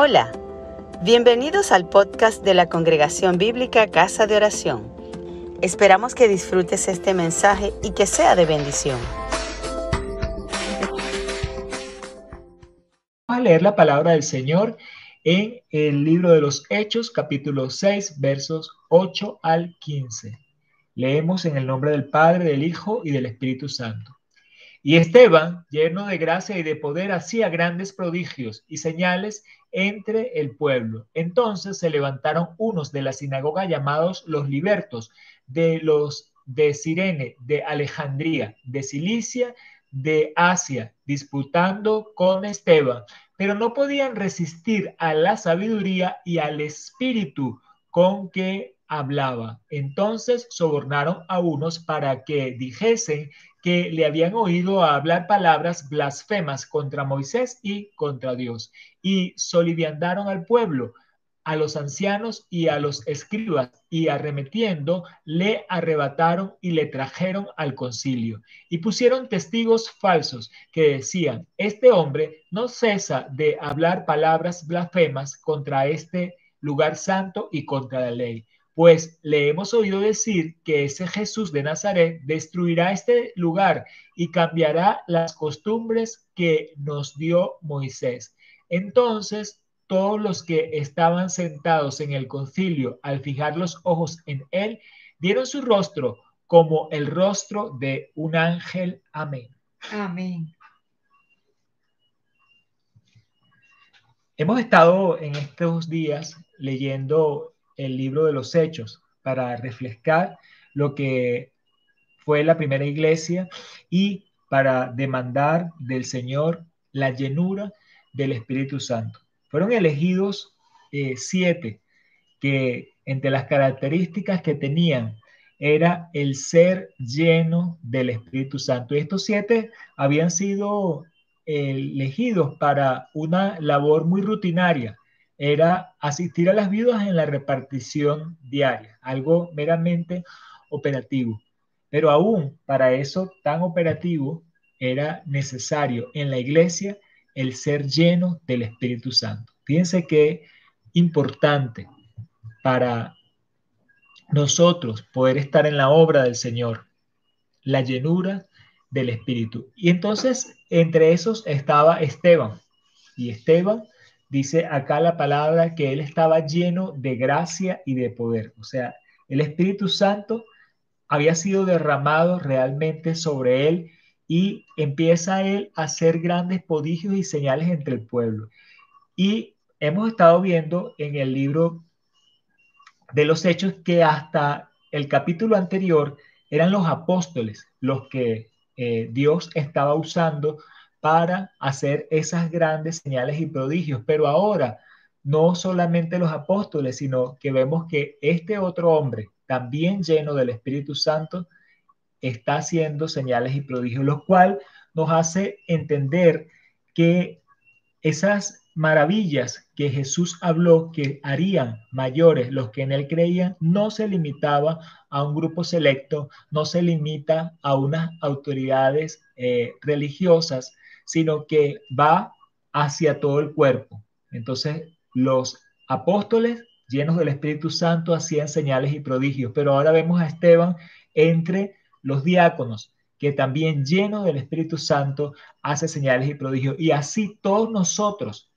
Hola, bienvenidos al podcast de la Congregación Bíblica Casa de Oración. Esperamos que disfrutes este mensaje y que sea de bendición. Vamos a leer la palabra del Señor en el libro de los Hechos, capítulo 6, versos 8 al 15. Leemos en el nombre del Padre, del Hijo y del Espíritu Santo. Y Esteban, lleno de gracia y de poder, hacía grandes prodigios y señales entre el pueblo. Entonces se levantaron unos de la sinagoga llamados los libertos, de los de Sirene, de Alejandría, de Cilicia, de Asia, disputando con Esteban, pero no podían resistir a la sabiduría y al espíritu con que hablaba. Entonces sobornaron a unos para que dijesen que le habían oído hablar palabras blasfemas contra Moisés y contra Dios, y soliviandaron al pueblo, a los ancianos y a los escribas, y arremetiendo, le arrebataron y le trajeron al concilio, y pusieron testigos falsos que decían, este hombre no cesa de hablar palabras blasfemas contra este lugar santo y contra la ley pues le hemos oído decir que ese Jesús de Nazaret destruirá este lugar y cambiará las costumbres que nos dio Moisés. Entonces, todos los que estaban sentados en el concilio, al fijar los ojos en él, dieron su rostro como el rostro de un ángel. Amén. Amén. Hemos estado en estos días leyendo el libro de los Hechos para reflejar lo que fue la primera iglesia y para demandar del Señor la llenura del Espíritu Santo. Fueron elegidos eh, siete que entre las características que tenían era el ser lleno del Espíritu Santo. Y estos siete habían sido eh, elegidos para una labor muy rutinaria era asistir a las viudas en la repartición diaria, algo meramente operativo. Pero aún para eso tan operativo era necesario en la iglesia el ser lleno del Espíritu Santo. Fíjense que importante para nosotros poder estar en la obra del Señor, la llenura del Espíritu. Y entonces entre esos estaba Esteban. Y Esteban dice acá la palabra que él estaba lleno de gracia y de poder. O sea, el Espíritu Santo había sido derramado realmente sobre él y empieza él a hacer grandes prodigios y señales entre el pueblo. Y hemos estado viendo en el libro de los hechos que hasta el capítulo anterior eran los apóstoles los que eh, Dios estaba usando para hacer esas grandes señales y prodigios. Pero ahora, no solamente los apóstoles, sino que vemos que este otro hombre, también lleno del Espíritu Santo, está haciendo señales y prodigios, lo cual nos hace entender que esas maravillas que Jesús habló que harían mayores los que en él creían, no se limitaba a un grupo selecto, no se limita a unas autoridades eh, religiosas, sino que va hacia todo el cuerpo. Entonces, los apóstoles llenos del Espíritu Santo hacían señales y prodigios, pero ahora vemos a Esteban entre los diáconos, que también lleno del Espíritu Santo hace señales y prodigios. Y así todos nosotros,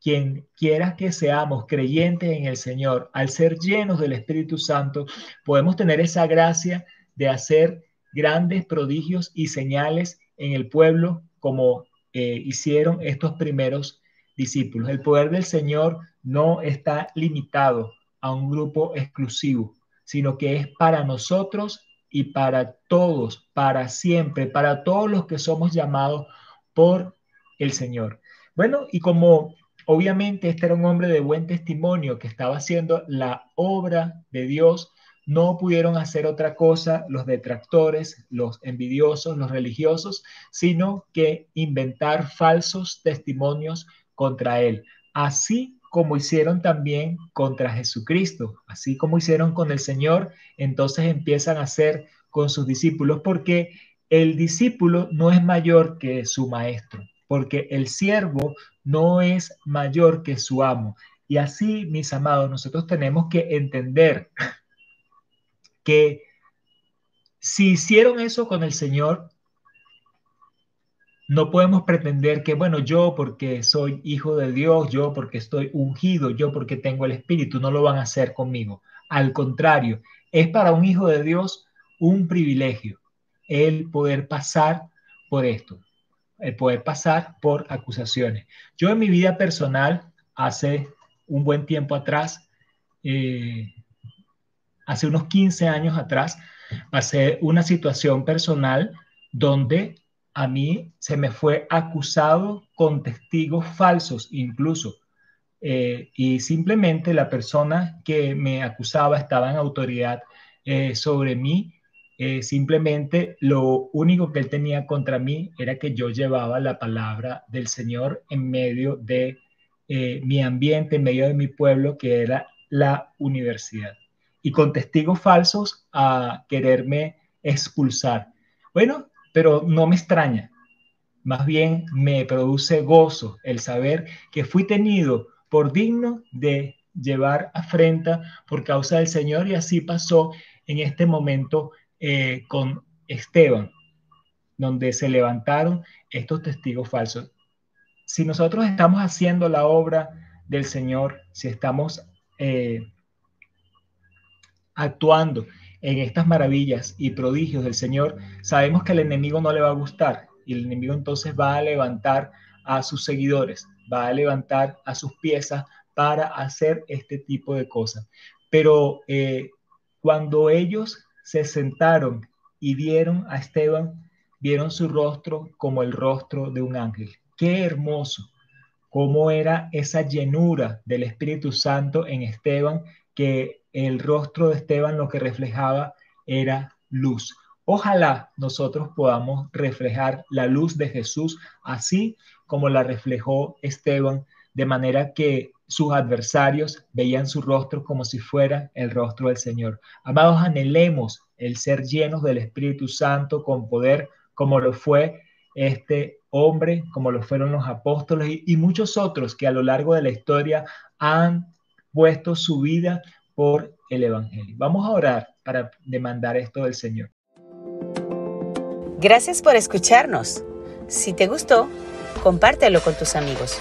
quien quiera que seamos creyentes en el Señor, al ser llenos del Espíritu Santo, podemos tener esa gracia de hacer grandes prodigios y señales en el pueblo como eh, hicieron estos primeros discípulos. El poder del Señor no está limitado a un grupo exclusivo, sino que es para nosotros y para todos, para siempre, para todos los que somos llamados por el Señor. Bueno, y como obviamente este era un hombre de buen testimonio que estaba haciendo la obra de Dios, no pudieron hacer otra cosa los detractores, los envidiosos, los religiosos, sino que inventar falsos testimonios contra él, así como hicieron también contra Jesucristo, así como hicieron con el Señor, entonces empiezan a hacer con sus discípulos, porque el discípulo no es mayor que su maestro. porque el siervo no es mayor que su amo. Y así, mis amados, nosotros tenemos que entender que si hicieron eso con el Señor, no podemos pretender que, bueno, yo porque soy hijo de Dios, yo porque estoy ungido, yo porque tengo el Espíritu, no lo van a hacer conmigo. Al contrario, es para un hijo de Dios un privilegio el poder pasar por esto, el poder pasar por acusaciones. Yo en mi vida personal, hace un buen tiempo atrás, eh, hace unos 15 años atrás, pasé una situación personal donde a mí se me fue acusado con testigos falsos incluso. Eh, y simplemente la persona que me acusaba estaba en autoridad eh, sobre mí. Eh, simplemente lo único que él tenía contra mí era que yo llevaba la palabra del Señor en medio de mi ambiente, en medio de mi pueblo, que era la universidad. Y con testigos falsos a quererme expulsar. Bueno, pero no me extraña. Más bien me produce gozo el saber que fui tenido por digno de llevar afrenta por causa del Señor y así pasó en este momento eh, con Esteban, donde se levantaron estos testigos falsos. Si nosotros estamos haciendo la obra del Señor, si estamos eh, actuando en estas maravillas y prodigios del Señor, sabemos que el enemigo no le va a gustar y el enemigo entonces va a levantar a sus seguidores, va a levantar a sus piezas para hacer este tipo de cosas. Pero eh, cuando ellos se sentaron y vieron a Esteban, vieron su rostro como el rostro de un ángel. Qué hermoso, cómo era esa llenura del Espíritu Santo en Esteban que el rostro de Esteban lo que reflejaba era luz. Ojalá nosotros podamos reflejar la luz de Jesús así como la reflejó Esteban, de manera que sus adversarios veían su rostro como si fuera el rostro del Señor. Amados, anhelemos el ser llenos del Espíritu Santo con poder, como lo fue este hombre, como lo fueron los apóstoles y, y muchos otros que a lo largo de la historia han puesto su vida por el Evangelio. Vamos a orar para demandar esto del Señor. Gracias por escucharnos. Si te gustó, compártelo con tus amigos.